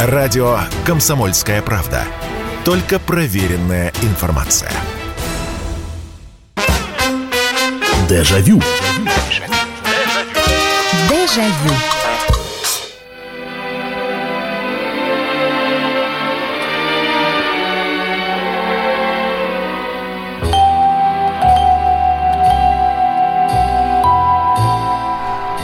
Радио «Комсомольская правда». Только проверенная информация. Дежавю. Дежавю.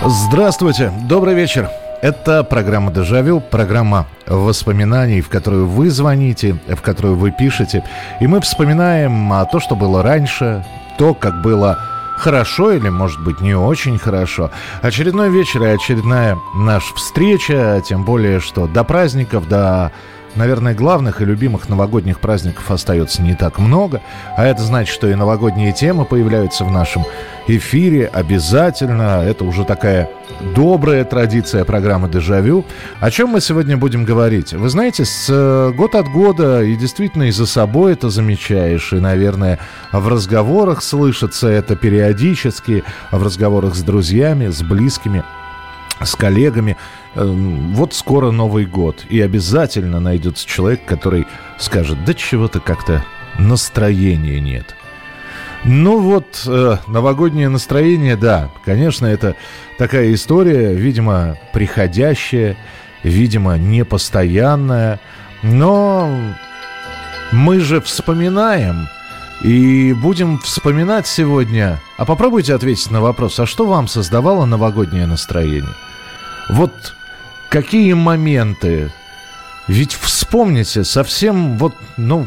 Здравствуйте, добрый вечер. Это программа «Дежавю», программа воспоминаний, в которую вы звоните, в которую вы пишете. И мы вспоминаем о то, что было раньше, то, как было хорошо или, может быть, не очень хорошо. Очередной вечер и очередная наша встреча, тем более, что до праздников, до наверное, главных и любимых новогодних праздников остается не так много, а это значит, что и новогодние темы появляются в нашем эфире обязательно. Это уже такая добрая традиция программы «Дежавю». О чем мы сегодня будем говорить? Вы знаете, с э, год от года, и действительно и за собой это замечаешь, и, наверное, в разговорах слышится это периодически, в разговорах с друзьями, с близкими, с коллегами. Эм, вот скоро Новый год, и обязательно найдется человек, который скажет, да чего-то как-то настроения нет. Ну вот, э, новогоднее настроение, да, конечно, это такая история, видимо, приходящая, видимо, непостоянная, но мы же вспоминаем, и будем вспоминать сегодня. А попробуйте ответить на вопрос, а что вам создавало новогоднее настроение? Вот какие моменты? Ведь вспомните, совсем вот, ну,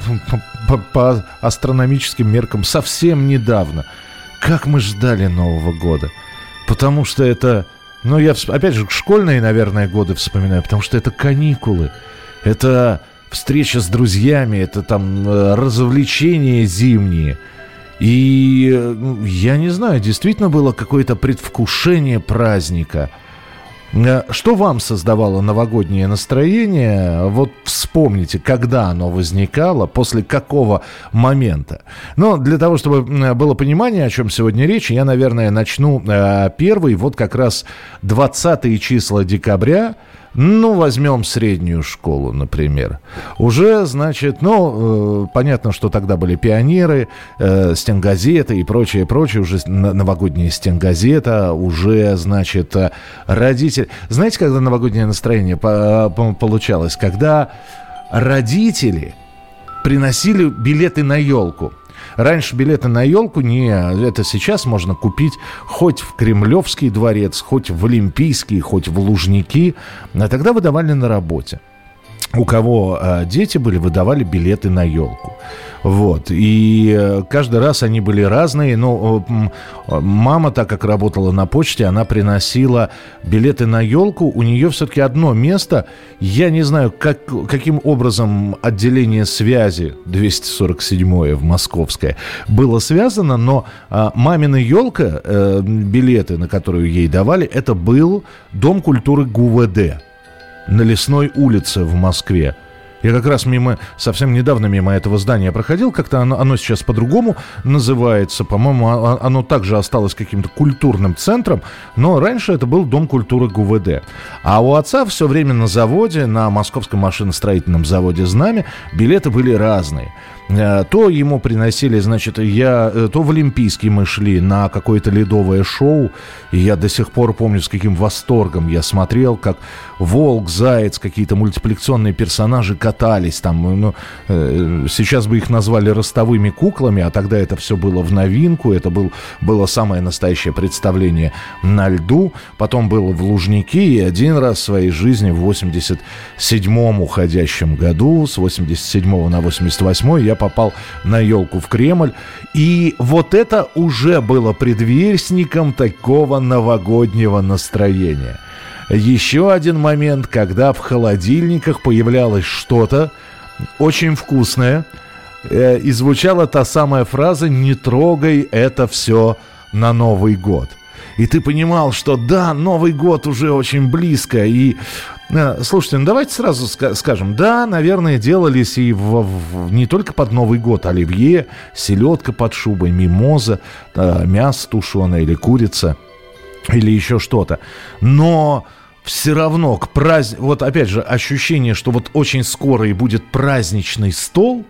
по, по астрономическим меркам, совсем недавно, как мы ждали Нового года. Потому что это, ну, я, опять же, школьные, наверное, годы вспоминаю, потому что это каникулы, это встреча с друзьями, это там э, развлечения зимние. И ну, я не знаю, действительно было какое-то предвкушение праздника – Э, что вам создавало новогоднее настроение? Вот вспомните, когда оно возникало, после какого момента. Но для того, чтобы было понимание, о чем сегодня речь, я, наверное, начну э, первый, вот как раз 20 числа декабря ну, возьмем среднюю школу, например. Уже, значит, ну, э, понятно, что тогда были пионеры, э, стенгазеты и прочее, прочее, уже новогодняя стенгазета, уже, значит, э, родители... Знаете, когда новогоднее настроение по получалось? Когда родители приносили билеты на елку. Раньше билеты на елку не... Это сейчас можно купить хоть в Кремлевский дворец, хоть в Олимпийский, хоть в Лужники. А тогда выдавали на работе у кого э, дети были, выдавали билеты на елку. Вот. И э, каждый раз они были разные. Но э, мама, так как работала на почте, она приносила билеты на елку. У нее все-таки одно место. Я не знаю, как, каким образом отделение связи 247 в Московское было связано, но э, мамина елка, билеты, на которую ей давали, это был Дом культуры ГУВД на Лесной улице в Москве. Я как раз мимо, совсем недавно мимо этого здания проходил, как-то оно, оно сейчас по-другому называется. По-моему, оно также осталось каким-то культурным центром, но раньше это был Дом культуры ГУВД. А у отца все время на заводе, на Московском машиностроительном заводе «Знамя» билеты были разные. Э, то ему приносили, значит, я, э, то в Олимпийский мы шли на какое-то ледовое шоу, и я до сих пор помню, с каким восторгом я смотрел, как волк, заяц, какие-то мультипликационные персонажи катались там. Ну, э, сейчас бы их назвали ростовыми куклами, а тогда это все было в новинку, это был, было самое настоящее представление на льду. Потом было в Лужнике, и один раз в своей жизни в 87-м уходящем году, с 87 на 88 я попал на елку в Кремль. И вот это уже было предвестником такого новогоднего настроения. Еще один момент, когда в холодильниках появлялось что-то очень вкусное, э, и звучала та самая фраза «Не трогай это все на Новый год». И ты понимал, что да, Новый год уже очень близко, и Э, слушайте, ну давайте сразу скажем, да, наверное, делались и в, в, не только под Новый год оливье, селедка под шубой, мимоза, э, мясо тушеное или курица, или еще что-то. Но все равно к празднику, вот опять же, ощущение, что вот очень скоро и будет праздничный стол,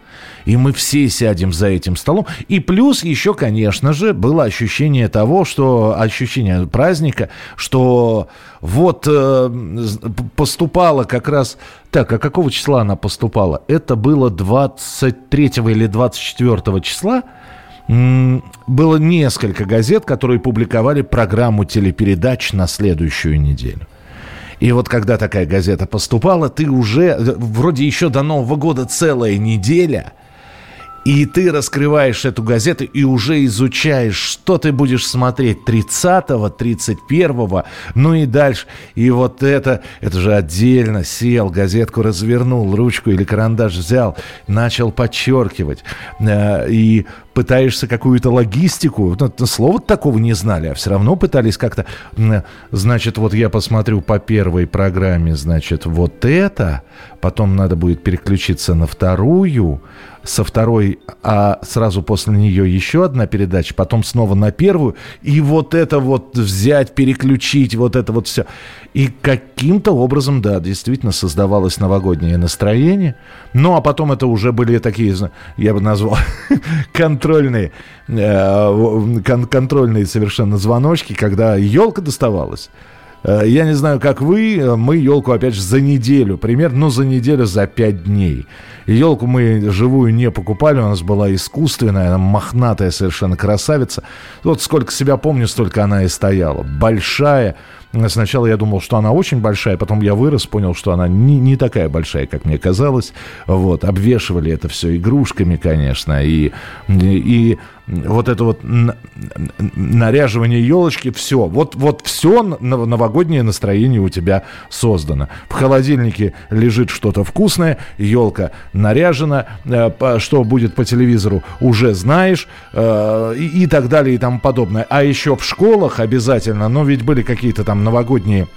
и мы все сядем за этим столом. И плюс еще, конечно же, было ощущение того, что ощущение праздника, что вот э, поступала как раз... Так, а какого числа она поступала? Это было 23 или 24 числа было несколько газет, которые публиковали программу телепередач на следующую неделю. И вот когда такая газета поступала, ты уже, вроде еще до Нового года целая неделя, и ты раскрываешь эту газету и уже изучаешь, что ты будешь смотреть 30-го, 31-го, ну и дальше. И вот это, это же отдельно сел, газетку развернул, ручку или карандаш взял, начал подчеркивать. Э, и пытаешься какую-то логистику, слова такого не знали, а все равно пытались как-то, значит, вот я посмотрю по первой программе, значит, вот это, потом надо будет переключиться на вторую, со второй, а сразу после нее еще одна передача, потом снова на первую, и вот это вот взять, переключить, вот это вот все. И каким-то образом, да, действительно создавалось новогоднее настроение. Ну, а потом это уже были такие, я бы назвал, контрольные, э, кон контрольные совершенно звоночки, когда елка доставалась. Э, я не знаю, как вы, мы елку, опять же, за неделю, примерно, ну, за неделю, за пять дней. Елку мы живую не покупали, у нас была искусственная, она мохнатая совершенно красавица. Вот сколько себя помню, столько она и стояла. Большая, Сначала я думал, что она очень большая, потом я вырос, понял, что она не, не такая большая, как мне казалось. Вот, обвешивали это все игрушками, конечно, и, и, вот это вот наряживание елочки, все. Вот, вот все новогоднее настроение у тебя создано. В холодильнике лежит что-то вкусное, елка наряжена, э, что будет по телевизору уже знаешь, э, и, и так далее и тому подобное. А еще в школах обязательно, но ведь были какие-то там новогодние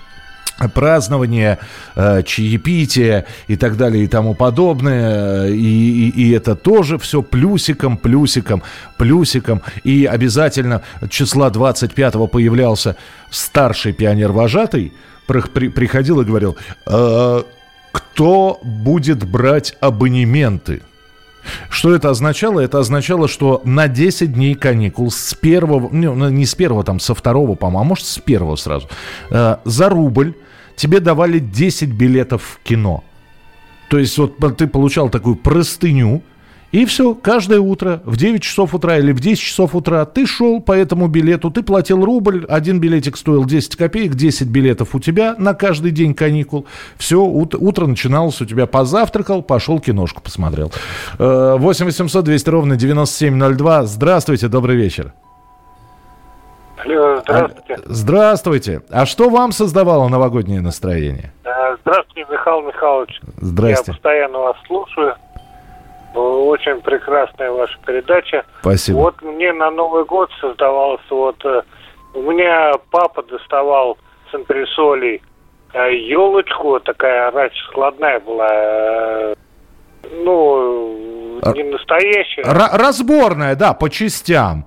празднования, э, чаепития и так далее и тому подобное. И, и, и это тоже все плюсиком, плюсиком, плюсиком. И обязательно числа 25-го появлялся старший пионер-вожатый, при, при, приходил и говорил, э, кто будет брать абонементы? Что это означало? Это означало, что на 10 дней каникул с первого, ну, не с первого, там, со второго, по-моему, а может с первого сразу, э, за рубль тебе давали 10 билетов в кино. То есть вот ты получал такую простыню, и все, каждое утро в 9 часов утра или в 10 часов утра ты шел по этому билету, ты платил рубль, один билетик стоил 10 копеек, 10 билетов у тебя на каждый день каникул. Все, ут- утро начиналось у тебя, позавтракал, пошел киношку посмотрел. 8 800 200 ровно 9702. Здравствуйте, добрый вечер. Алло, здравствуйте. Здравствуйте. А что вам создавало новогоднее настроение? Э, здравствуйте, Михаил Михайлович. Здрасте. Я постоянно вас слушаю. Очень прекрасная ваша передача. Спасибо. Вот мне на Новый год создавалось вот... Э, у меня папа доставал с антресолей елочку, э, такая раньше складная была, ну, а не настоящая. Р- разборная, да, по частям.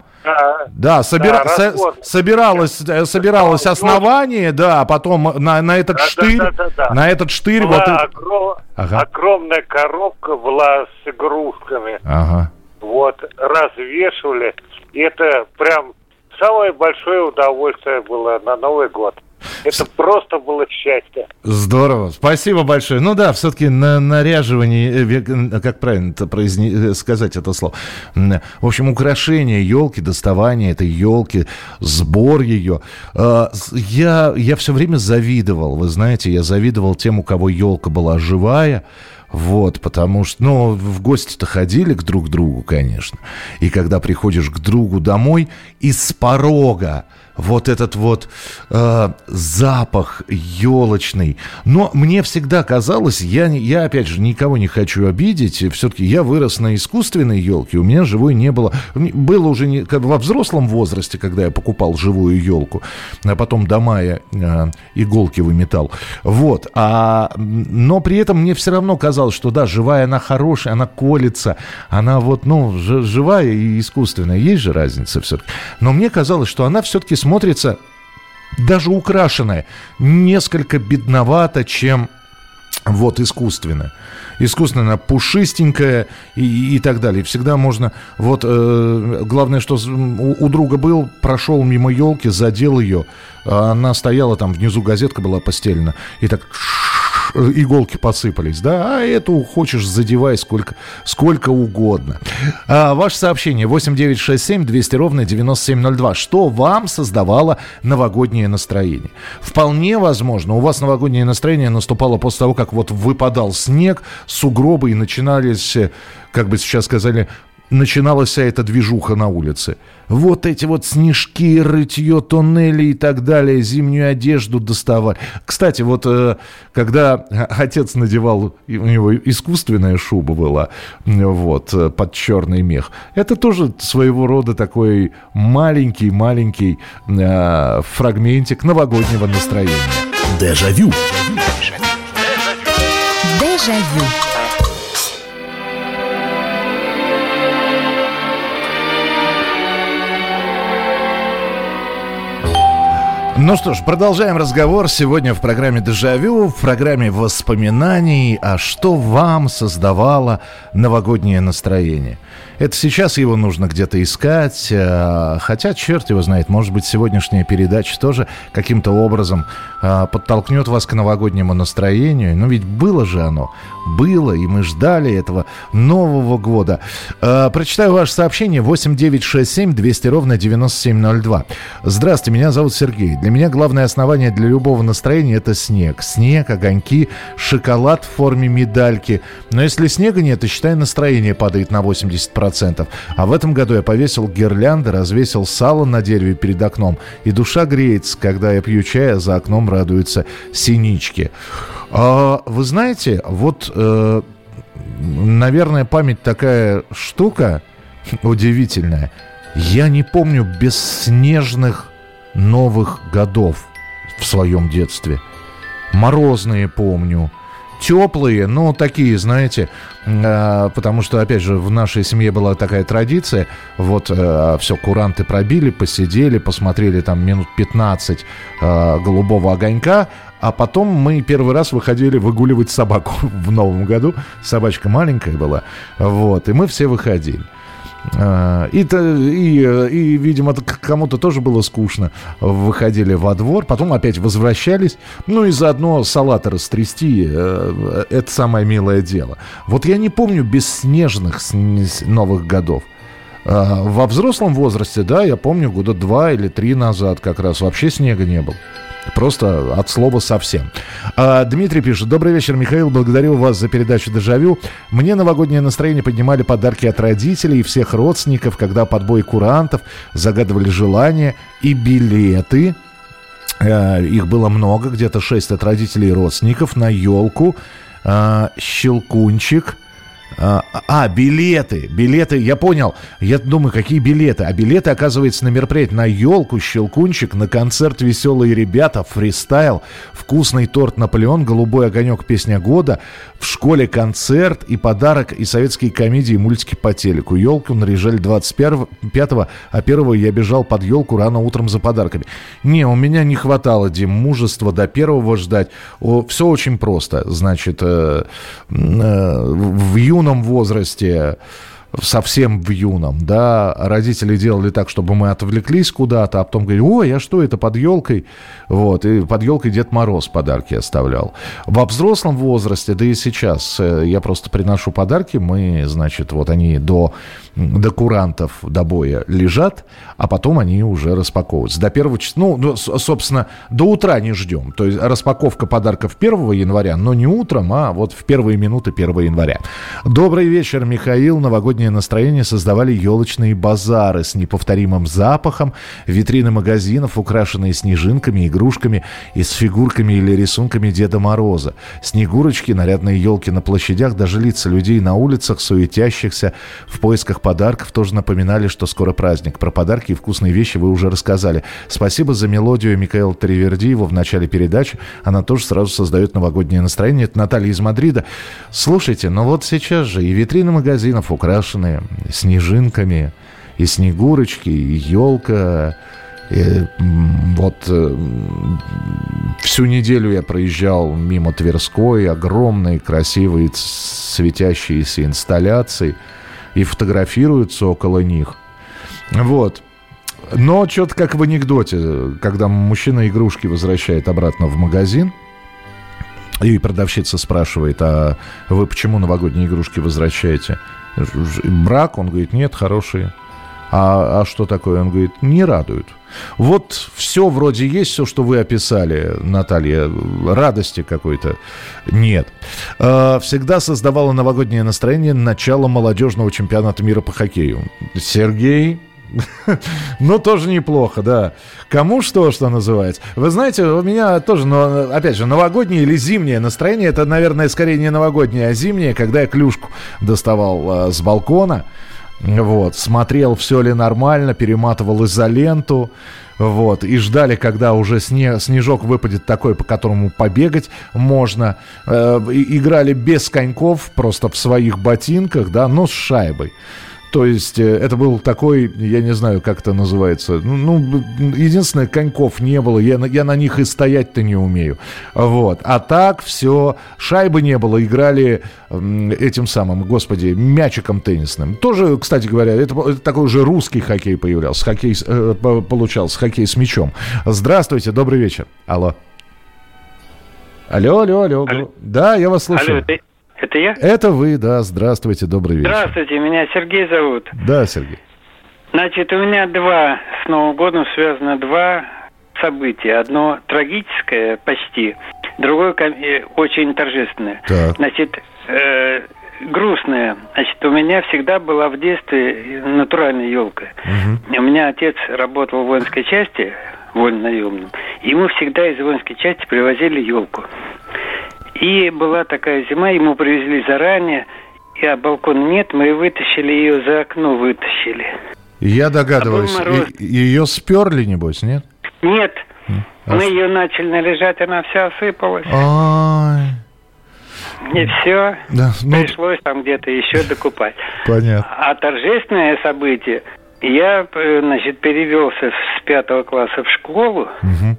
Да, собира... да со... собиралось, э, собиралось основание, да, а потом на, на этот да, штырь, да, да, да, на этот штырь была вот... Огром... Ага. Огромная коробка была с игрушками. Ага. Вот, развешивали. И это прям самое большое удовольствие было на Новый год. Это просто было счастье. Здорово. Спасибо большое. Ну да, все-таки на наряживание, э, как правильно это произне... Э, сказать это слово. В общем, украшение елки, доставание этой елки, сбор ее. А, я, я все время завидовал, вы знаете, я завидовал тем, у кого елка была живая, вот, потому что, ну, в гости-то ходили к друг другу, конечно. И когда приходишь к другу домой, из порога вот этот вот э, запах елочный. Но мне всегда казалось, я, я опять же никого не хочу обидеть, все-таки я вырос на искусственной елке, у меня живой не было. Было уже не, во взрослом возрасте, когда я покупал живую елку, а потом до мая э, иголки выметал. Вот. А, но при этом мне все равно казалось, что да, живая она хорошая, она колется, она вот, ну, живая и искусственная. Есть же разница все-таки. Но мне казалось, что она все-таки смотрится даже украшенная, несколько бедновато, чем вот искусственно. Искусственно пушистенькая и, и так далее. Всегда можно... Вот э, главное, что у, у друга был, прошел мимо елки, задел ее. А она стояла там, внизу газетка была постелена. И так иголки посыпались, да, а эту хочешь задевай сколько, сколько угодно. А, ваше сообщение 8967 200 ровно 9702. Что вам создавало новогоднее настроение? Вполне возможно, у вас новогоднее настроение наступало после того, как вот выпадал снег, сугробы и начинались, э, как бы сейчас сказали, начиналась вся эта движуха на улице. Вот эти вот снежки, рытье тоннели и так далее, зимнюю одежду доставали. Кстати, вот э, когда отец надевал, у него искусственная шуба была, вот, э, под черный мех, это тоже своего рода такой маленький-маленький э, фрагментик новогоднего настроения. Дежавю. Дежавю. Ну что ж, продолжаем разговор сегодня в программе «Дежавю», в программе воспоминаний, а что вам создавало новогоднее настроение. Это сейчас его нужно где-то искать, э, хотя черт его знает, может быть, сегодняшняя передача тоже каким-то образом э, подтолкнет вас к новогоднему настроению. Но ведь было же оно, было, и мы ждали этого Нового года. Э, прочитаю ваше сообщение 8967 200 ровно 9702. Здравствуйте, меня зовут Сергей. Для меня главное основание для любого настроения – это снег. Снег, огоньки, шоколад в форме медальки. Но если снега нет, то, считай, настроение падает на 80%. 10%. А в этом году я повесил гирлянды, развесил сало на дереве перед окном. И душа греется, когда я пью чай, а за окном радуются синички. А, вы знаете, вот, э, наверное, память такая штука удивительная. Я не помню бесснежных Новых годов в своем детстве. Морозные помню, теплые, но такие, знаете, э, потому что, опять же, в нашей семье была такая традиция, вот э, все, куранты пробили, посидели, посмотрели там минут 15 э, голубого огонька, а потом мы первый раз выходили выгуливать собаку в Новом году. Собачка маленькая была. Вот. И мы все выходили. А, и, и, и, видимо, кому-то тоже было скучно. Выходили во двор, потом опять возвращались. Ну и заодно салаты растрясти. Э, это самое милое дело. Вот я не помню бесснежных Новых годов. А, во взрослом возрасте, да, я помню, года два или три назад как раз вообще снега не было. Просто от слова совсем. А, Дмитрий пишет. Добрый вечер, Михаил. Благодарю вас за передачу «Дежавю». Мне новогоднее настроение поднимали подарки от родителей и всех родственников, когда под бой курантов загадывали желания и билеты. А, их было много, где-то шесть от родителей и родственников на елку. А, щелкунчик – а, а, билеты, билеты, я понял. Я думаю, какие билеты? А билеты, оказывается, на мероприятие на елку, щелкунчик, на концерт «Веселые ребята», фристайл, вкусный торт «Наполеон», «Голубой огонек», песня года, в школе концерт и подарок, и советские комедии, и мультики по телеку. Елку наряжали 25-го, а 1 я бежал под елку рано утром за подарками. Не, у меня не хватало, Дим, мужества до первого ждать. О, все очень просто. Значит, э, э, в юном возрасте совсем в юном, да, родители делали так, чтобы мы отвлеклись куда-то, а потом говорили, ой, а что это под елкой? Вот, и под елкой Дед Мороз подарки оставлял. Во взрослом возрасте, да и сейчас, э, я просто приношу подарки, мы, значит, вот они до, до курантов, до боя лежат, а потом они уже распаковываются. До первого числа, ну, собственно, до утра не ждем. То есть распаковка подарков 1 января, но не утром, а вот в первые минуты 1 января. Добрый вечер, Михаил. Новогоднее настроение создавали елочные базары с неповторимым запахом, витрины магазинов, украшенные снежинками, игрушками и с фигурками или рисунками Деда Мороза. Снегурочки, нарядные елки на площадях, даже лица людей на улицах, суетящихся в поисках подарков, тоже напоминали, что скоро праздник. Про подарки и вкусные вещи вы уже рассказали. Спасибо за мелодию Михаила Тривердиева в начале передачи. Она тоже сразу создает новогоднее настроение. Это Наталья из Мадрида. Слушайте, ну вот сейчас же и витрины магазинов украшены снежинками, и снегурочки, и елка, И, вот э, всю неделю я проезжал мимо Тверской, огромные, красивые, светящиеся инсталляции, и фотографируются около них. Вот. Но что-то как в анекдоте, когда мужчина игрушки возвращает обратно в магазин, и продавщица спрашивает, а вы почему новогодние игрушки возвращаете? Брак? Он говорит, нет, хорошие. А, а что такое? Он говорит, не радуют. Вот все вроде есть, все, что вы описали, Наталья. Радости какой-то нет. А, всегда создавала новогоднее настроение начало молодежного чемпионата мира по хоккею. Сергей, ну, тоже неплохо, да. Кому что, что называется. Вы знаете, у меня тоже, но, опять же, новогоднее или зимнее настроение, это, наверное, скорее не новогоднее, а зимнее, когда я клюшку доставал э, с балкона. Вот, смотрел, все ли нормально, перематывал изоленту. Вот, и ждали, когда уже сне, снежок выпадет такой, по которому побегать можно. Э, играли без коньков, просто в своих ботинках, да, но с шайбой. То есть э, это был такой, я не знаю, как это называется. Ну, ну единственное, коньков не было. Я, я на них и стоять-то не умею. Вот. А так все, шайбы не было. Играли этим самым, господи, мячиком теннисным. Тоже, кстати говоря, это, это такой же русский хоккей появлялся. Хоккей, э, получался, хоккей с мячом. Здравствуйте, добрый вечер. Алло. Алло, алло, алло. алло. Да, я вас слушаю. Алло, это я? Это вы, да. Здравствуйте, добрый вечер. Здравствуйте, меня Сергей зовут. Да, Сергей. Значит, у меня два, с Новым годом связано два события. Одно трагическое почти, другое э, очень торжественное. Так. Значит, э, грустное. Значит, у меня всегда была в детстве натуральная елка. Угу. У меня отец работал в воинской части, вольно-наемном. Ему всегда из воинской части привозили елку. И была такая зима, ему привезли заранее, а балкона нет, мы вытащили ее за окно, вытащили. Я догадываюсь, а ее сперли, небось, нет? Нет, а мы ее начали наряжать, она вся осыпалась. Ай. И все, да, ну... пришлось там где-то еще докупать. Понятно. А торжественное событие, я, э, значит, перевелся с пятого класса в школу, угу.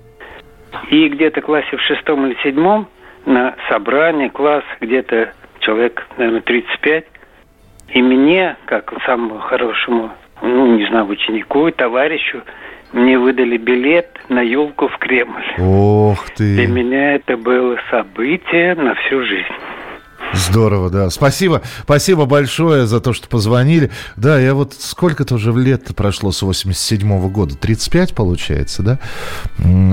и где-то в классе в шестом или седьмом на собрание, класс, где-то человек, наверное, 35. И мне, как самому хорошему, ну, не знаю, ученику, товарищу, мне выдали билет на елку в Кремль. Ох ты! Для меня это было событие на всю жизнь. Здорово, да. Спасибо, спасибо большое за то, что позвонили. Да, я вот сколько-то уже лет прошло с 87 -го года? 35, получается, да?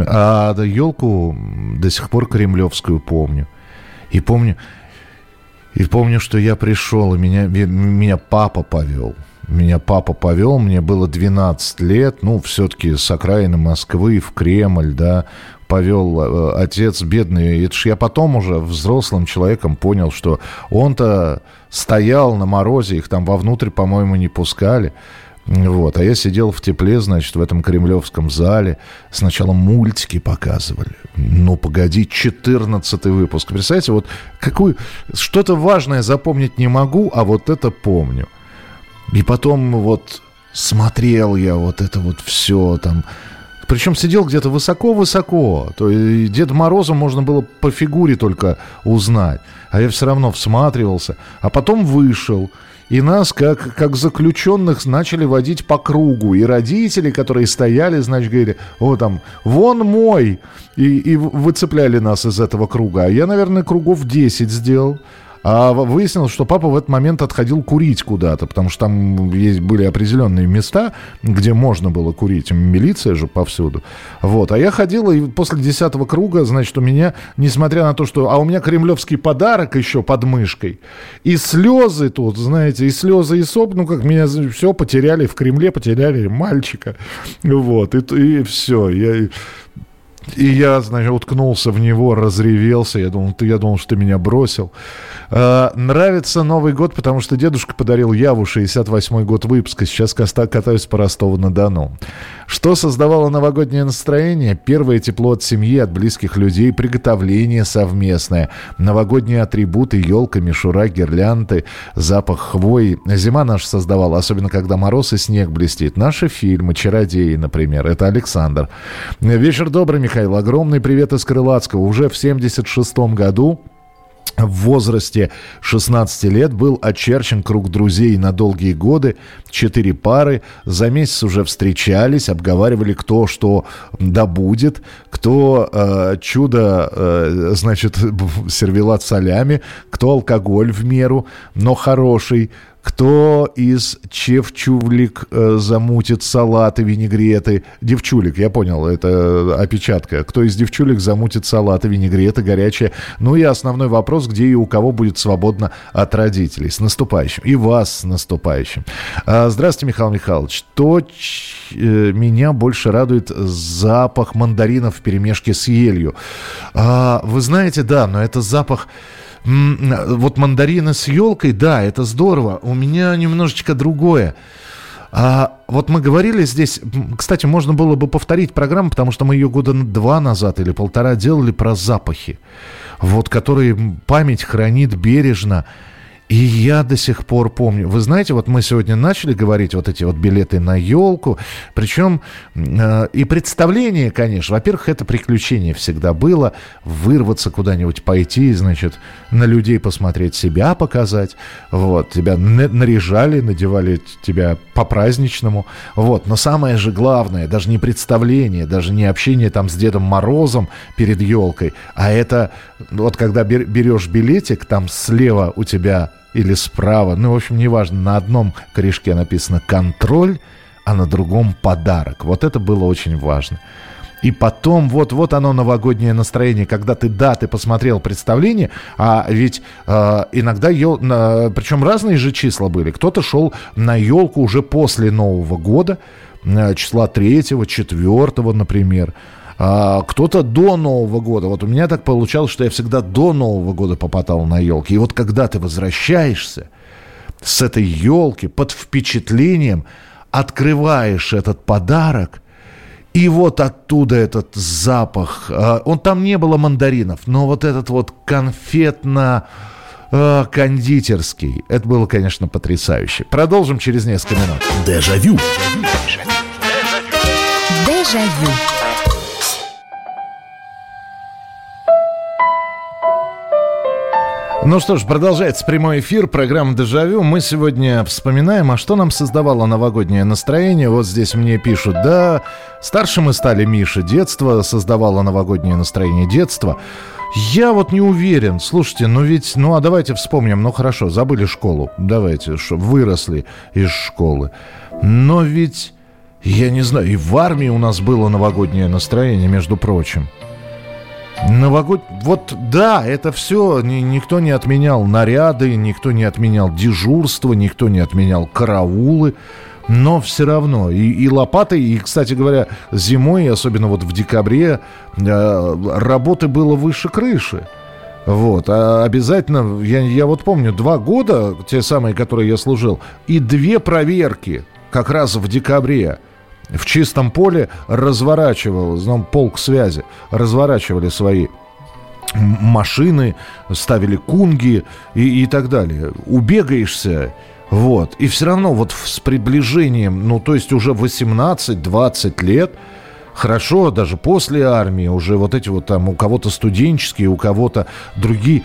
А елку до сих пор кремлевскую помню. И помню, и помню, что я пришел, и меня, меня папа повел. Меня папа повел, мне было 12 лет, ну, все-таки с окраины Москвы в Кремль, да, повел э, отец бедный. Это ж я потом уже взрослым человеком понял, что он-то стоял на морозе, их там вовнутрь, по-моему, не пускали. Вот. А я сидел в тепле, значит, в этом кремлевском зале. Сначала мультики показывали. Ну, погоди, 14 выпуск. Представляете, вот какую... Что-то важное запомнить не могу, а вот это помню. И потом вот смотрел я вот это вот все там причем сидел где-то высоко-высоко. То есть Деда Мороза можно было по фигуре только узнать. А я все равно всматривался. А потом вышел. И нас, как, как заключенных, начали водить по кругу. И родители, которые стояли, значит, говорили, о, там, вон мой. И, и выцепляли нас из этого круга. А я, наверное, кругов 10 сделал. А выяснилось, что папа в этот момент отходил курить куда-то, потому что там есть, были определенные места, где можно было курить. Милиция же повсюду. Вот. А я ходил, и после десятого круга, значит, у меня, несмотря на то, что... А у меня кремлевский подарок еще под мышкой. И слезы тут, знаете, и слезы, и соп, ну как меня все потеряли в Кремле, потеряли мальчика. Вот. И, и все. Я И я, значит, уткнулся в него, разревелся. Я думал, ты, я думал, что ты меня бросил. Э, нравится Новый год, потому что дедушка подарил Яву 68-й год выпуска. Сейчас катаюсь по Ростову-на-Дону. Что создавало новогоднее настроение? Первое тепло от семьи, от близких людей, приготовление совместное, новогодние атрибуты, елка, мишура, гирлянды, запах хвои. Зима наша создавала, особенно когда мороз и снег блестит. Наши фильмы, «Чародеи», например. Это Александр. Вечер добрый, Михаил. Огромный привет из Крылатского. Уже в 76 году в возрасте 16 лет был очерчен круг друзей на долгие годы. Четыре пары за месяц уже встречались, обговаривали, кто что добудет, кто э, чудо, э, значит, сервелат солями, кто алкоголь в меру, но хороший, кто из чевчувлик э, замутит салаты, винегреты? Девчулик, я понял, это опечатка. Кто из девчулик замутит салаты, винегреты, горячее? Ну и основной вопрос, где и у кого будет свободно от родителей. С наступающим. И вас с наступающим. А, здравствуйте, Михаил Михайлович. Что э, меня больше радует запах мандаринов в перемешке с елью. А, вы знаете, да, но это запах вот мандарины с елкой, да, это здорово. У меня немножечко другое. А вот мы говорили здесь, кстати, можно было бы повторить программу, потому что мы ее года два назад или полтора делали про запахи, вот которые память хранит бережно. И я до сих пор помню. Вы знаете, вот мы сегодня начали говорить вот эти вот билеты на елку. Причем э, и представление, конечно. Во-первых, это приключение всегда было. Вырваться куда-нибудь, пойти, значит, на людей посмотреть, себя показать. Вот, тебя наряжали, надевали тебя по-праздничному. Вот, но самое же главное, даже не представление, даже не общение там с Дедом Морозом перед елкой, а это вот когда берешь билетик, там слева у тебя или справа, ну, в общем, неважно, на одном корешке написано «контроль», а на другом «подарок». Вот это было очень важно. И потом, вот, вот оно новогоднее настроение, когда ты, да, ты посмотрел представление, а ведь э, иногда, ел, э, причем разные же числа были. Кто-то шел на елку уже после Нового года, э, числа 3 4 например. А, кто-то до Нового года. Вот у меня так получалось, что я всегда до Нового года попадал на елки. И вот когда ты возвращаешься с этой елки под впечатлением, открываешь этот подарок, и вот оттуда этот запах. А, он там не было мандаринов, но вот этот вот конфетно а, кондитерский. Это было, конечно, потрясающе. Продолжим через несколько минут. Дежавю. Дежавю. Ну что ж, продолжается прямой эфир программы «Дежавю». Мы сегодня вспоминаем, а что нам создавало новогоднее настроение. Вот здесь мне пишут, да, старше мы стали, Миша, детство создавало новогоднее настроение детства. Я вот не уверен. Слушайте, ну ведь, ну а давайте вспомним, ну хорошо, забыли школу, давайте, выросли из школы. Но ведь, я не знаю, и в армии у нас было новогоднее настроение, между прочим. Новогод... Вот да, это все ни, никто не отменял наряды, никто не отменял дежурство, никто не отменял караулы. Но все равно. И, и лопатой, и, кстати говоря, зимой, особенно вот в декабре, э, работы было выше крыши. Вот, а обязательно, я, я вот помню, два года, те самые, которые я служил, и две проверки как раз в декабре в чистом поле разворачивал, ну, полк связи, разворачивали свои машины, ставили кунги и, и так далее. Убегаешься, вот, и все равно вот с приближением, ну, то есть уже 18-20 лет, хорошо, даже после армии, уже вот эти вот там у кого-то студенческие, у кого-то другие,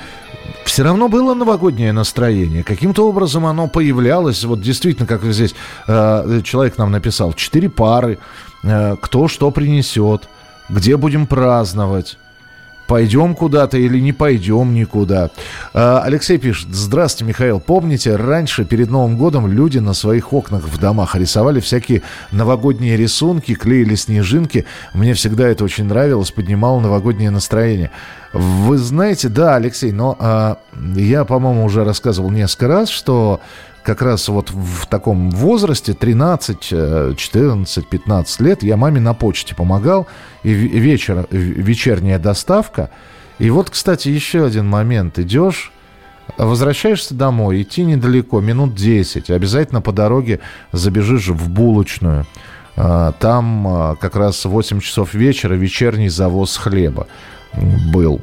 все равно было новогоднее настроение. Каким-то образом оно появлялось. Вот действительно, как здесь э, человек нам написал, четыре пары, э, кто что принесет, где будем праздновать пойдем куда-то или не пойдем никуда. А, Алексей пишет, здравствуйте, Михаил. Помните, раньше, перед Новым годом, люди на своих окнах в домах рисовали всякие новогодние рисунки, клеили снежинки. Мне всегда это очень нравилось, поднимало новогоднее настроение. Вы знаете, да, Алексей, но а, я, по-моему, уже рассказывал несколько раз, что как раз вот в таком возрасте, 13, 14, 15 лет, я маме на почте помогал, и вечер, вечерняя доставка. И вот, кстати, еще один момент. Идешь, возвращаешься домой, идти недалеко, минут 10, обязательно по дороге забежишь в булочную. А, там а, как раз 8 часов вечера вечерний завоз хлеба был.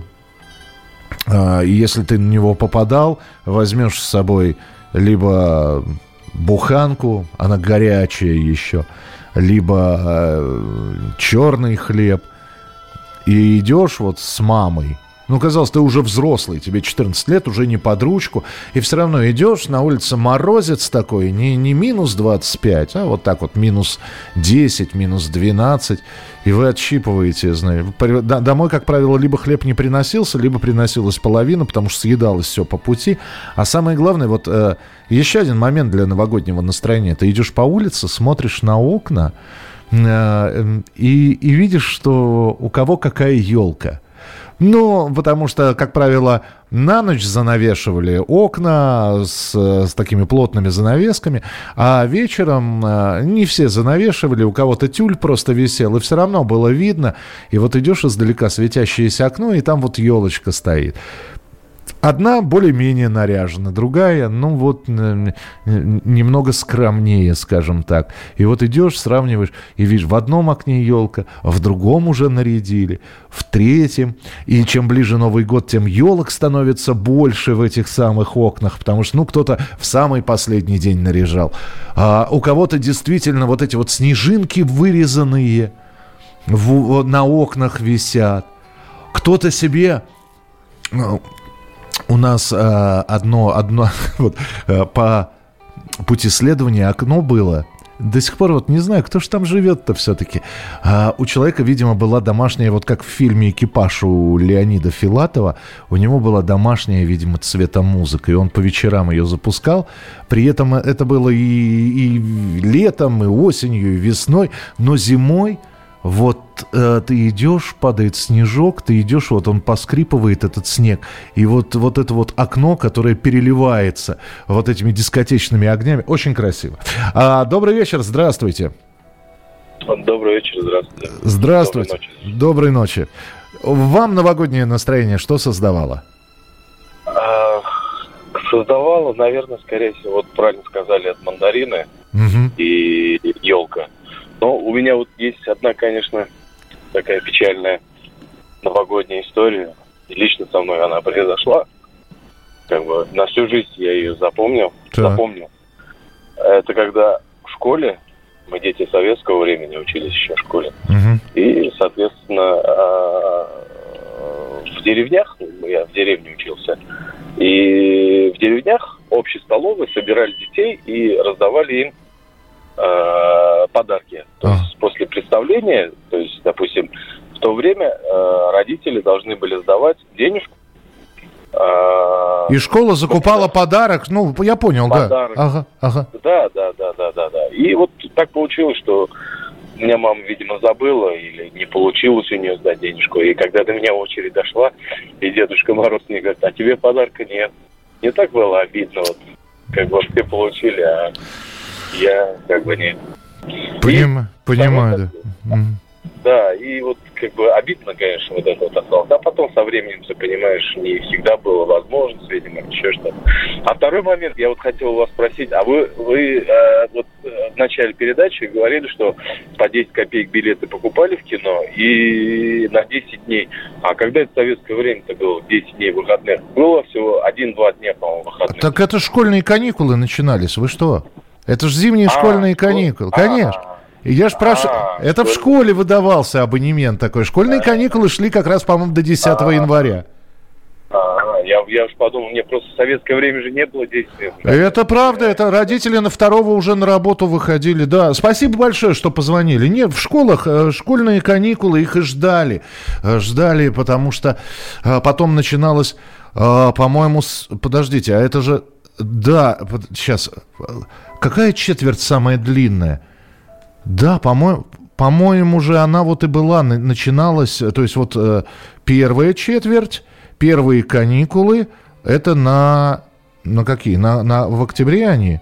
И если ты на него попадал, возьмешь с собой либо буханку, она горячая еще, либо э, черный хлеб, и идешь вот с мамой, ну, казалось, ты уже взрослый, тебе 14 лет, уже не под ручку, и все равно идешь, на улице морозец такой, не, не минус 25, а вот так вот минус 10, минус 12, и вы отщипываете, знаете. Домой, как правило, либо хлеб не приносился, либо приносилась половина, потому что съедалось все по пути. А самое главное, вот э, еще один момент для новогоднего настроения. Ты идешь по улице, смотришь на окна, э, и, и видишь, что у кого какая елка. Ну, потому что, как правило, на ночь занавешивали окна с, с такими плотными занавесками, а вечером э, не все занавешивали, у кого-то тюль просто висел, и все равно было видно. И вот идешь издалека светящееся окно, и там вот елочка стоит. Одна более-менее наряжена, другая, ну вот, немного скромнее, скажем так. И вот идешь, сравниваешь, и видишь, в одном окне елка, в другом уже нарядили, в третьем. И чем ближе Новый год, тем елок становится больше в этих самых окнах, потому что, ну, кто-то в самый последний день наряжал. А у кого-то действительно вот эти вот снежинки вырезанные в, на окнах висят. Кто-то себе ну, у нас э, одно, одно вот, э, по пути следования окно было. До сих пор вот не знаю, кто же там живет-то все-таки. А, у человека, видимо, была домашняя, вот как в фильме «Экипаж» у Леонида Филатова, у него была домашняя, видимо, цветомузыка, и он по вечерам ее запускал. При этом это было и, и летом, и осенью, и весной, но зимой – вот э, ты идешь, падает снежок, ты идешь, вот он поскрипывает, этот снег, и вот, вот это вот окно, которое переливается вот этими дискотечными огнями, очень красиво. А, добрый вечер, здравствуйте. Добрый вечер, здравствуйте. Здравствуйте. Доброй ночи. Доброй ночи. Вам новогоднее настроение что создавало? А, создавало, наверное, скорее всего, вот правильно сказали, от мандарины угу. и елка. Но у меня вот есть одна, конечно, такая печальная новогодняя история. И лично со мной она произошла. Как бы на всю жизнь я ее запомнил. Так. Запомнил. Это когда в школе, мы дети советского времени учились еще в школе. Угу. И, соответственно, а, в деревнях, я в деревне учился, и в деревнях общей столовой собирали детей и раздавали им э, подарки. То а. есть после представления, то есть, допустим, в то время э, родители должны были сдавать денежку. Э, И школа закупала подарок, ну, я понял, подарок. да. Ага, ага. Да, да, да, да, да, да. И вот так получилось, что меня мама, видимо, забыла или не получилось у нее сдать денежку. И когда до меня очередь дошла, и Дедушка Мороз мне говорит, а тебе подарка нет. Не так было обидно, вот, как бы все получили, а я как бы не... Поним... И, понимаю, да. Да, и вот как бы обидно, конечно, вот это вот осталось. А потом со временем, ты понимаешь, не всегда было возможность, видимо, еще что-то. А второй момент, я вот хотел у вас спросить, а вы, вы э, вот э, в начале передачи говорили, что по 10 копеек билеты покупали в кино и на 10 дней. А когда это советское время-то было, 10 дней выходных? Было всего 1-2 дня, по-моему, выходных. Так это школьные каникулы начинались, вы что? Это же зимние а, школьные каникулы. А, Конечно. Я ж прошу... А, это в школе выдавался абонемент такой. Школьные каникулы шли как раз, по-моему, до 10 а, января. А, я, я уж подумал, мне просто в советское время же не было 10 Это правда, это родители на второго уже на работу выходили. Да, спасибо большое, что позвонили. Нет, в школах э, школьные каникулы, их и ждали. Э, ждали, потому что э, потом начиналось, по-моему, с... подождите, а это же... Да, сейчас Какая четверть самая длинная? Да, по-моему, по-моему же она вот и была, начиналась, то есть вот э, первая четверть, первые каникулы, это на, на какие? На, на, в октябре они?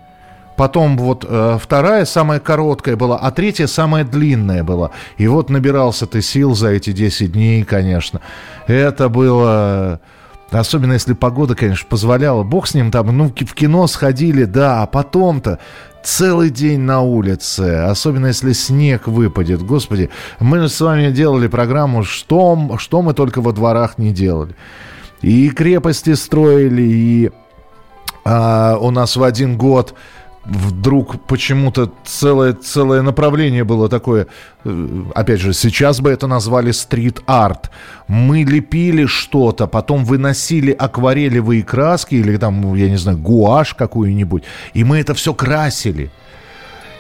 потом вот э, вторая самая короткая была, а третья самая длинная была. И вот набирался ты сил за эти 10 дней, конечно. Это было... Особенно если погода, конечно, позволяла. Бог с ним там, ну, в кино сходили, да, а потом-то целый день на улице, особенно если снег выпадет. Господи, мы с вами делали программу «Что, что мы только во дворах не делали». И крепости строили, и а, у нас в один год вдруг почему-то целое, целое направление было такое, э, опять же, сейчас бы это назвали стрит-арт. Мы лепили что-то, потом выносили акварелевые краски или там, я не знаю, гуашь какую-нибудь, и мы это все красили.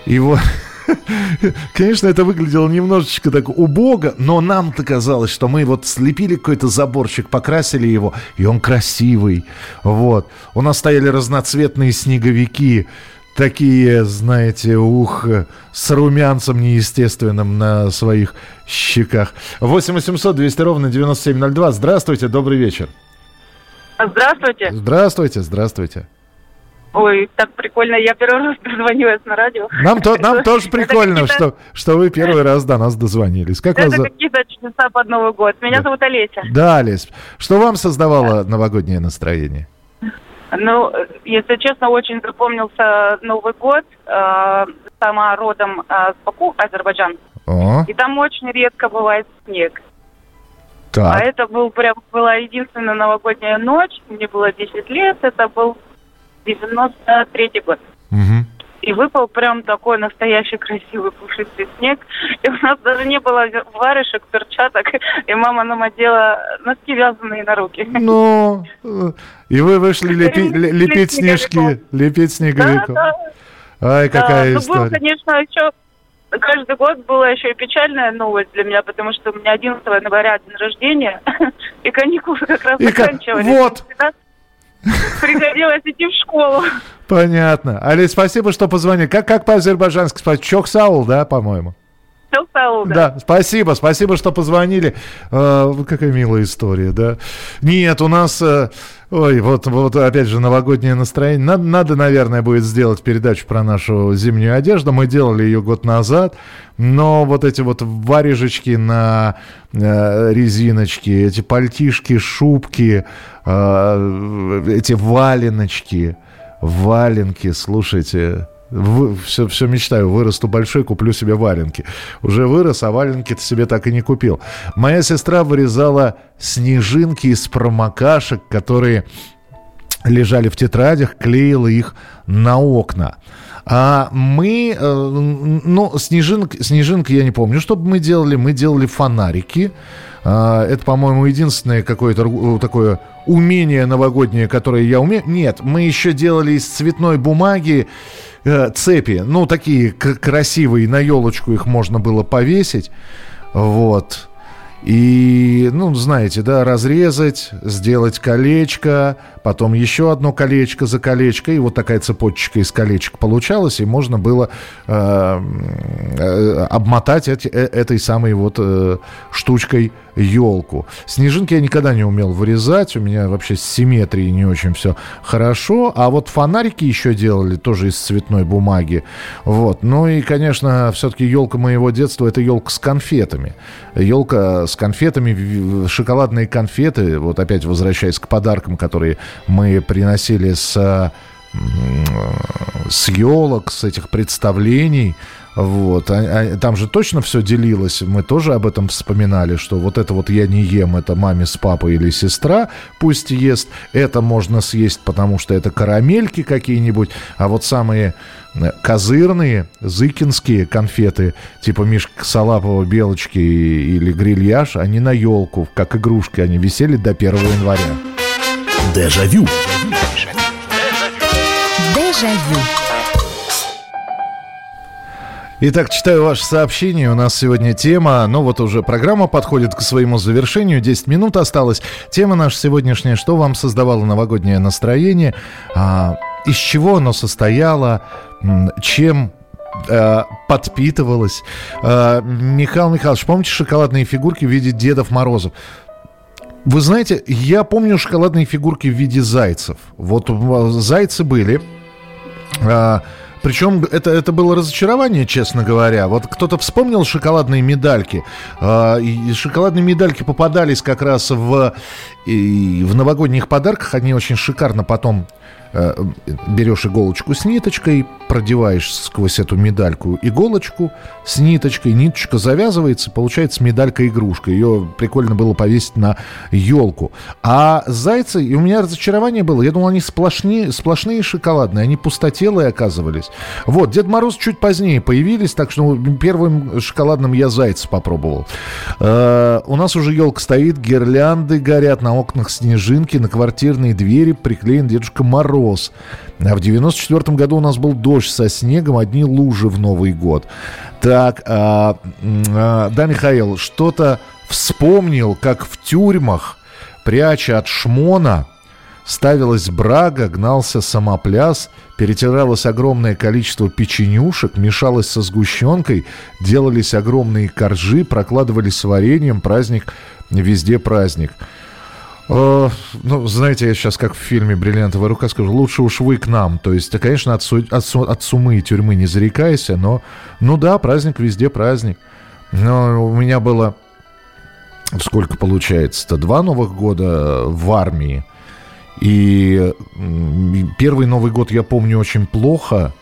И вот... Конечно, это выглядело немножечко так убого, но нам-то казалось, что мы вот слепили какой-то заборчик, покрасили его, и он красивый. Вот. У нас стояли разноцветные снеговики, такие, знаете, ух, с румянцем неестественным на своих щеках. 8 800 200 ровно 9702. Здравствуйте, добрый вечер. Здравствуйте. Здравствуйте, здравствуйте. Ой, так прикольно. Я первый раз дозвонилась на радио. Нам, то, нам тоже прикольно, что, что вы первый раз до нас дозвонились. Как Это вас... какие-то чудеса под Новый год. Меня да. зовут Олеся. Да, Олесь. Что вам создавало да. новогоднее настроение? Ну, если честно, очень запомнился Новый год. Э, сама родом э, с Баку, Азербайджан. О. И там очень редко бывает снег. Так. А это был прям была единственная новогодняя ночь. Мне было 10 лет. Это был 93 год. И выпал прям такой настоящий красивый пушистый снег. И у нас даже не было варежек, перчаток. И мама нам одела носки вязаные на руки. Ну, и вы вышли лепи, лепить снежки, лепить снеговиков. Да, да. Ай, какая да, история. Ну, был, конечно, еще каждый год была еще и печальная новость для меня, потому что у меня 11 января день рождения, и каникулы как раз и заканчивались. Вот, Приходилось идти в школу. Понятно. Али, спасибо, что позвонили. Как, как по-азербайджански? Чоксаул, да, по-моему? Чоксаул, да. Да, спасибо, спасибо, что позвонили. Э, какая милая история, да. Нет, у нас... Э, Ой, вот, вот опять же новогоднее настроение. Надо, надо, наверное, будет сделать передачу про нашу зимнюю одежду. Мы делали ее год назад, но вот эти вот варежечки на э, резиночке, эти пальтишки, шубки, э, эти валеночки, валенки, слушайте, все, все мечтаю, вырасту большой, куплю себе валенки. Уже вырос, а валенки-то себе так и не купил. Моя сестра вырезала снежинки из промокашек, которые лежали в тетрадях, клеила их на окна. А мы, э, ну, снежинка, снежинка я не помню, что мы делали. Мы делали фонарики. А, это, по-моему, единственное какое-то такое умение новогоднее, которое я умею. Нет, мы еще делали из цветной бумаги э, цепи, ну, такие красивые, на елочку их можно было повесить. Вот. И, ну, знаете, да, разрезать, сделать колечко, потом еще одно колечко за колечко, и вот такая цепочка из колечек получалась, и можно было э, э, обмотать эти, э, этой самой вот э, штучкой елку. Снежинки я никогда не умел вырезать, у меня вообще с симметрией не очень все хорошо, а вот фонарики еще делали тоже из цветной бумаги, вот. Ну и, конечно, все-таки елка моего детства это елка с конфетами, елка с конфетами, шоколадные конфеты, вот опять возвращаясь к подаркам, которые мы приносили с с елок, с этих представлений. Вот. А, а, там же точно все делилось. Мы тоже об этом вспоминали, что вот это вот я не ем, это маме с папой или сестра пусть ест. Это можно съесть, потому что это карамельки какие-нибудь. А вот самые э, козырные, зыкинские конфеты, типа Мишка Салапова, Белочки или Грильяж, они на елку, как игрушки, они висели до 1 января. Дежавю. Дежавю. Итак, читаю ваше сообщение. У нас сегодня тема, ну вот уже программа подходит к своему завершению. 10 минут осталось. Тема наша сегодняшняя. Что вам создавало новогоднее настроение? А, из чего оно состояло? Чем э, подпитывалось. Э, Михаил Михайлович, помните шоколадные фигурки в виде Дедов Морозов? Вы знаете, я помню шоколадные фигурки в виде зайцев. Вот зайцы были. А, Причем это, это было разочарование, честно говоря. Вот кто-то вспомнил шоколадные медальки. Э, и шоколадные медальки попадались как раз в, в новогодних подарках. Они очень шикарно потом берешь иголочку с ниточкой, продеваешь сквозь эту медальку иголочку с ниточкой, ниточка завязывается, получается медалька-игрушка. Ее прикольно было повесить на елку. А зайцы, и у меня разочарование было, я думал, они сплошные, сплошные шоколадные, они пустотелые оказывались. Вот, Дед Мороз чуть позднее появились, так что первым шоколадным я зайца попробовал. Э, у нас уже елка стоит, гирлянды горят, на окнах снежинки, на квартирные двери приклеен Дедушка Мороз мороз. А в 94 году у нас был дождь со снегом, одни лужи в Новый год. Так, а, а, да, Михаил, что-то вспомнил, как в тюрьмах, пряча от шмона, ставилась брага, гнался самопляс, перетиралось огромное количество печенюшек, мешалось со сгущенкой, делались огромные коржи, прокладывались вареньем, праздник, везде праздник. Э, ну, знаете, я сейчас как в фильме «Бриллиантовая рука» скажу, лучше уж вы к нам. То есть, конечно, от, су- от, су- от сумы и тюрьмы не зарекайся, но, ну да, праздник везде праздник. Но у меня было, сколько получается-то, два Новых года в армии. И первый Новый год я помню очень плохо,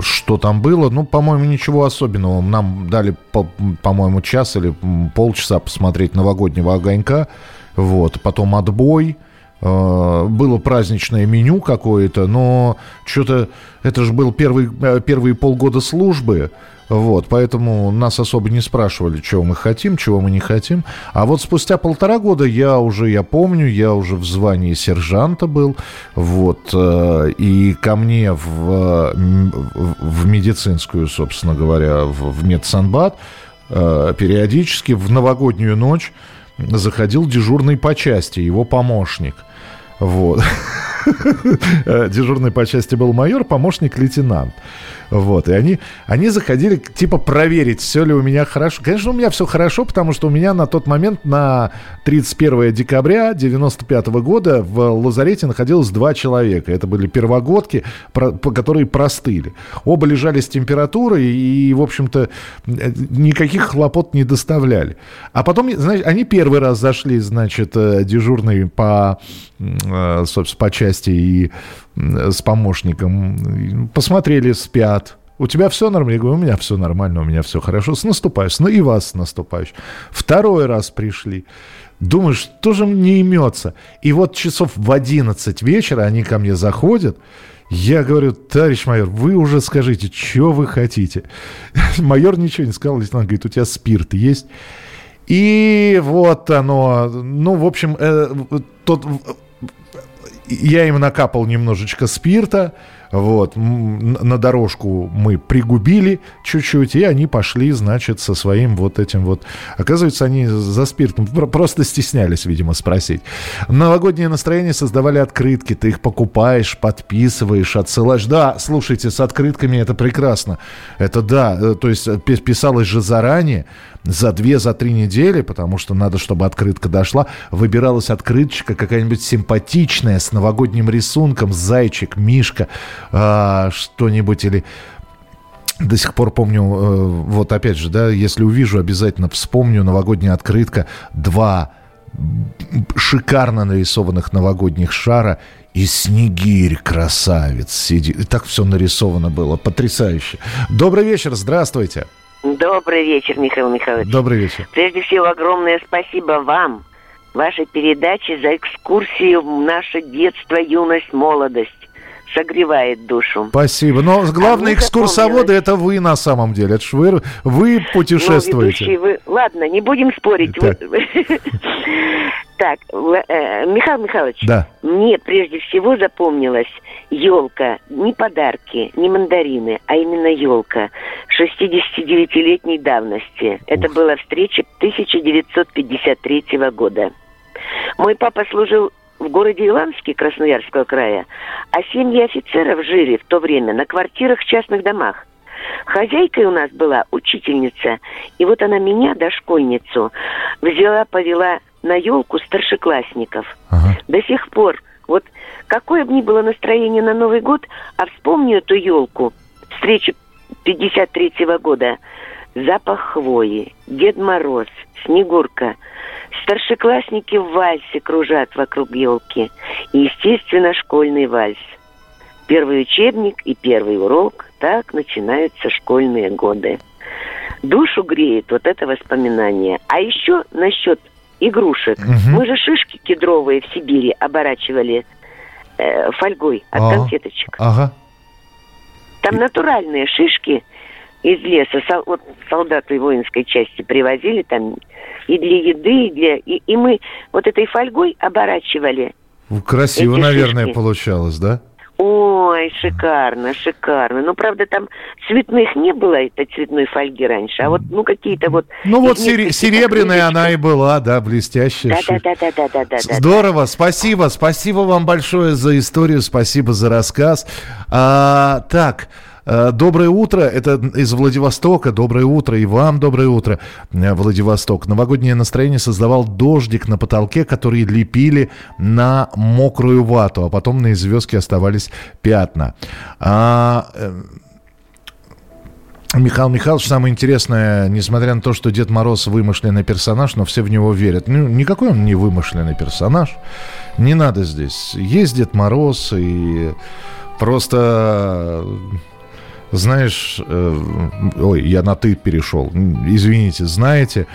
что там было. Ну, по-моему, ничего особенного. Нам дали, по- по-моему, час или полчаса посмотреть новогоднего огонька. Вот, потом отбой, э, было праздничное меню какое-то, но что-то это же был первый, э, первые полгода службы, вот, поэтому нас особо не спрашивали, чего мы хотим, чего мы не хотим. А вот спустя полтора года я уже, я помню, я уже в звании сержанта был, вот, э, и ко мне в, в медицинскую, собственно говоря, в, в медсанбат периодически в новогоднюю ночь заходил дежурный по части, его помощник. Вот. Дежурный по части был майор, помощник лейтенант. Вот, и они, они заходили, типа, проверить, все ли у меня хорошо. Конечно, у меня все хорошо, потому что у меня на тот момент, на 31 декабря 95 года в лазарете находилось два человека. Это были первогодки, про, которые простыли. Оба лежали с температурой и, в общем-то, никаких хлопот не доставляли. А потом, значит, они первый раз зашли, значит, э, дежурный по, э, собственно, по части и с помощником. Посмотрели, спят. У тебя все нормально? Я говорю, у меня все нормально, у меня все хорошо. С наступающим. Ну и вас с. Второй раз пришли. Думаешь, что же не имется? И вот часов в 11 вечера они ко мне заходят. Я говорю, товарищ майор, вы уже скажите, что вы хотите? Майор ничего не сказал, лейтенант говорит, у тебя спирт есть? И вот оно, ну, в общем, э, тот я им накапал немножечко спирта, вот, на дорожку мы пригубили чуть-чуть, и они пошли, значит, со своим вот этим вот... Оказывается, они за спиртом просто стеснялись, видимо, спросить. Новогоднее настроение создавали открытки, ты их покупаешь, подписываешь, отсылаешь. Да, слушайте, с открытками это прекрасно. Это да, э, то есть э, писалось же заранее, за две, за три недели, потому что надо, чтобы открытка дошла, выбиралась открыточка какая-нибудь симпатичная, с новогодним рисунком, зайчик, мишка, э, что-нибудь или... До сих пор помню, э, вот опять же, да, если увижу, обязательно вспомню новогодняя открытка, два шикарно нарисованных новогодних шара и снегирь красавец сидит. И так все нарисовано было, потрясающе. Добрый вечер, здравствуйте. Добрый вечер, Михаил Михайлович. Добрый вечер. Прежде всего, огромное спасибо вам, вашей передаче, за экскурсию в наше детство, юность, молодость. Согревает душу. Спасибо. Но главные а экскурсоводы это вы на самом деле. Это вы, вы путешествуете. Ну, вы... Ладно, не будем спорить. Так. Так, э, Михаил Михайлович, да. мне прежде всего запомнилась елка, не подарки, не мандарины, а именно елка 69-летней давности. Ух. Это была встреча 1953 года. Мой папа служил в городе Иланске Красноярского края, а семьи офицеров жили в то время на квартирах в частных домах. Хозяйкой у нас была учительница, и вот она меня, дошкольницу, взяла, повела на елку старшеклассников. Ага. До сих пор, вот какое бы ни было настроение на Новый год, а вспомню эту елку, встречи 53 -го года. Запах хвои, Дед Мороз, Снегурка. Старшеклассники в вальсе кружат вокруг елки. И, естественно, школьный вальс. Первый учебник и первый урок. Так начинаются школьные годы. Душу греет вот это воспоминание. А еще насчет игрушек. Угу. Мы же шишки кедровые в Сибири оборачивали э, фольгой от а, конфеточек. Ага. Там натуральные шишки из леса. Сол, вот солдаты воинской части привозили там и для еды, и для... И, и мы вот этой фольгой оборачивали. Красиво, наверное, шишки. получалось, да? Ой, шикарно, шикарно. Ну, правда, там цветных не было, этой цветной фольги раньше, а вот, ну, какие-то вот... Ну, вот сери- серебряная она и была, да, блестящая. Да-да-да-да-да-да. Здорово, спасибо, спасибо вам большое за историю, спасибо за рассказ. А, так, доброе утро, это из Владивостока. Доброе утро и вам доброе утро, э, Владивосток. Новогоднее настроение создавал дождик на потолке, который лепили на мокрую вату, а потом на звездке оставались пятна. А, э, Михаил Михайлович, самое интересное, несмотря на то, что Дед Мороз вымышленный персонаж, но все в него верят. Ну, никакой он не вымышленный персонаж. Не надо здесь. Есть Дед Мороз, и просто знаешь, э, ой, я на ты перешел, извините, знаете,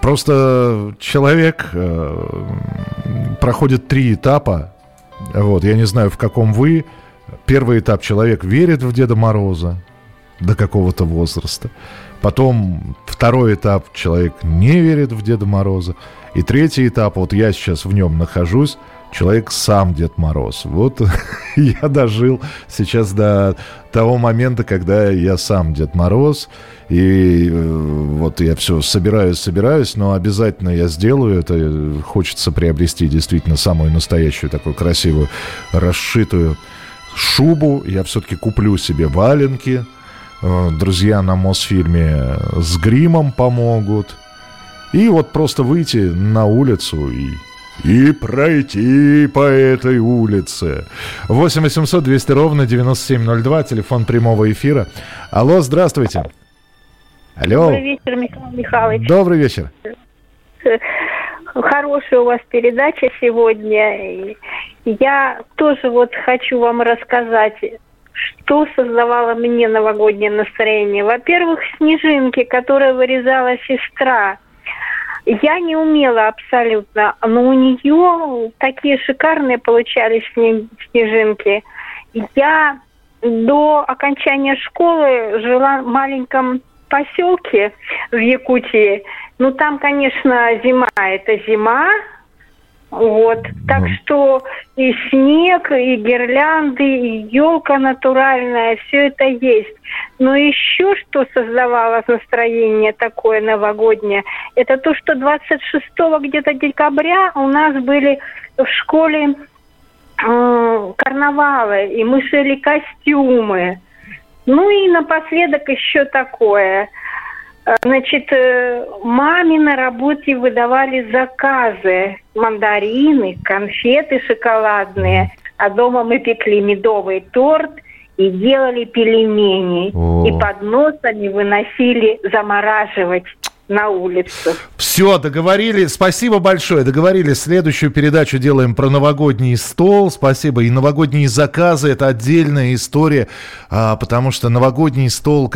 просто человек э, проходит три этапа, вот, я не знаю, в каком вы. Первый этап человек верит в Деда Мороза до какого-то возраста. Потом второй этап человек не верит в Деда Мороза. И третий этап, вот я сейчас в нем нахожусь, человек сам Дед Мороз. Вот я дожил сейчас до того момента, когда я сам Дед Мороз. И э, вот я все собираюсь, собираюсь, но обязательно я сделаю это. Хочется приобрести действительно самую настоящую такую красивую расшитую шубу. Я все-таки куплю себе валенки. Э, друзья на Мосфильме с гримом помогут. И вот просто выйти на улицу и и пройти по этой улице. 8 800 200 ровно 9702, телефон прямого эфира. Алло, здравствуйте. Алло. Добрый вечер, Михаил Михайлович. Добрый вечер. Хорошая у вас передача сегодня. Я тоже вот хочу вам рассказать, что создавало мне новогоднее настроение. Во-первых, снежинки, которые вырезала сестра я не умела абсолютно, но у нее такие шикарные получались снежинки. Я до окончания школы жила в маленьком поселке в Якутии. Ну, там, конечно, зима – это зима, вот. Так mm. что и снег, и гирлянды, и елка натуральная, все это есть. Но еще что создавало настроение такое новогоднее, это то, что 26 где-то декабря у нас были в школе э, карнавалы, и мы шили костюмы. Ну и напоследок еще такое – значит, э, маме на работе выдавали заказы. Мандарины, конфеты шоколадные. А дома мы пекли медовый торт и делали пельмени. О. И под носами выносили замораживать на улицу. Все, договорились. Спасибо большое. Договорились. Следующую передачу делаем про новогодний стол. Спасибо. И новогодние заказы – это отдельная история, а, потому что новогодний стол…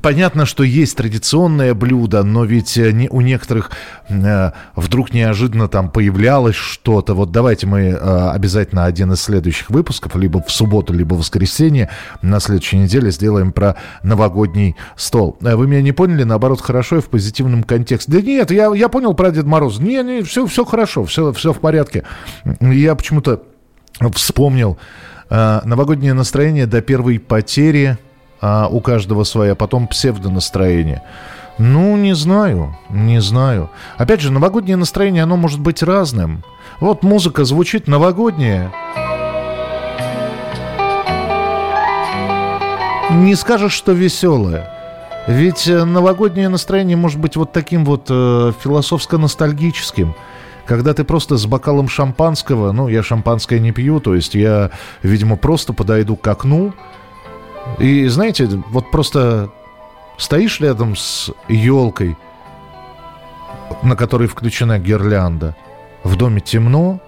Понятно, что есть традиционное блюдо, но ведь э, у некоторых э, вдруг неожиданно там появлялось что-то. Вот давайте мы э, обязательно один из следующих выпусков, либо в субботу, либо в воскресенье на следующей неделе сделаем про новогодний стол. Вы меня не поняли? Наоборот, хорошо хорошо и в позитивном контексте. Да нет, я, я понял про Дед Мороз. Не, не, все, все хорошо, все, все в порядке. Я почему-то вспомнил э, новогоднее настроение до первой потери э, у каждого своя, потом псевдонастроение. Ну, не знаю, не знаю. Опять же, новогоднее настроение, оно может быть разным. Вот музыка звучит новогодняя. Не скажешь, что веселая. Ведь э, новогоднее настроение может быть вот таким вот э, философско-ностальгическим когда ты просто с бокалом шампанского, ну, я шампанское не пью, то есть я, видимо, просто подойду к окну, И знаете, вот просто стоишь рядом с елкой, на которой включена гирлянда. В доме темно,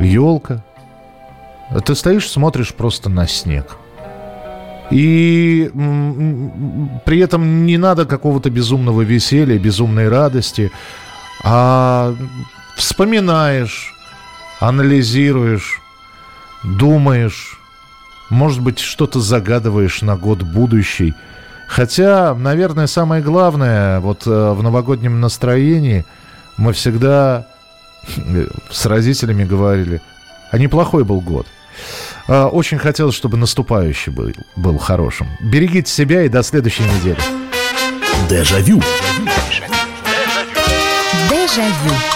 елка. Ты стоишь, смотришь просто на снег. И при этом не надо какого-то безумного веселья, безумной радости, а вспоминаешь, анализируешь, думаешь, может быть, что-то загадываешь на год будущий. Хотя, наверное, самое главное, вот э, в новогоднем настроении мы всегда э, с родителями говорили, а неплохой был год. А, очень хотелось, чтобы наступающий был, был хорошим. Берегите себя и до следующей недели. Дежавю. Дежавю.